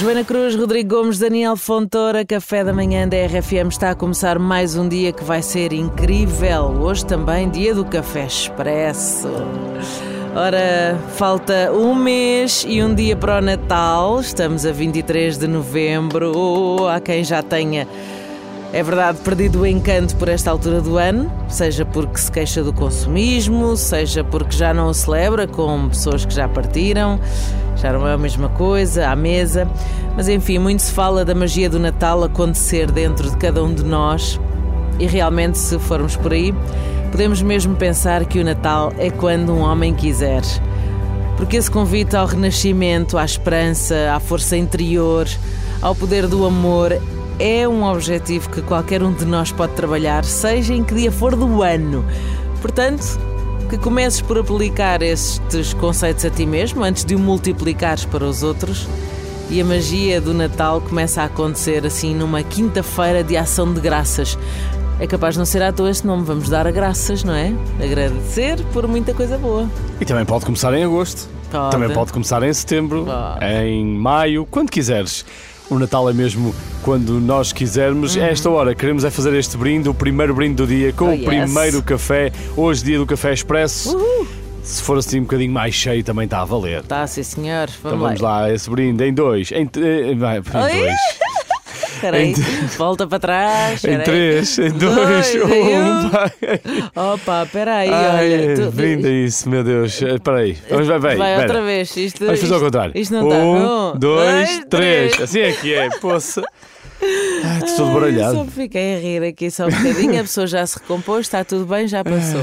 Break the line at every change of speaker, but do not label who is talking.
Joana Cruz, Rodrigo Gomes, Daniel Fontoura, Café da Manhã da RFM está a começar mais um dia que vai ser incrível. Hoje também dia do Café Expresso. Ora, falta um mês e um dia para o Natal. Estamos a 23 de novembro. Oh, há quem já tenha é verdade, perdido o encanto por esta altura do ano, seja porque se queixa do consumismo, seja porque já não o celebra com pessoas que já partiram, já não é a mesma coisa, à mesa. Mas enfim, muito se fala da magia do Natal acontecer dentro de cada um de nós e realmente, se formos por aí, podemos mesmo pensar que o Natal é quando um homem quiser. Porque esse convite ao renascimento, à esperança, à força interior, ao poder do amor é um objetivo que qualquer um de nós pode trabalhar, seja em que dia for do ano. Portanto, que comeces por aplicar estes conceitos a ti mesmo antes de o multiplicares para os outros. E a magia do Natal começa a acontecer assim numa quinta-feira de ação de graças. É capaz de não ser à toa este nome, vamos dar a graças, não é? Agradecer por muita coisa boa.
E também pode começar em agosto.
Pode.
Também pode começar em setembro,
Pode.
em maio, quando quiseres. O Natal é mesmo quando nós quisermos. A esta hora queremos é fazer este brinde, o primeiro brinde do dia, com
Oh,
o
yes.
primeiro café. Hoje, dia do café expresso.
Uhul.
Se for assim um bocadinho mais cheio, também está a valer.
Tá, sim senhor. Vamos,
Então vamos lá, esse brinde em dois. Em, eh, vai, em
Oi?
dois.
Espera aí,
Em-
volta para trás.
Em
espera aí.
três, em dois,
Dois, em
um.
um.
vai.
Opa, espera aí,
Ai,
olha. tu-
brinda isso, meu Deus. Eh, Espera aí. Vamos, vai, vai.
Vai outra vez. Isto,
Vamos fazer ao contrário.
Isto não está.
um, dois, três. Assim é que é, poça. Ai, estou baralhado.
Só fiquei a rir aqui só um bocadinho. A pessoa já se recompôs, está tudo bem, já passou.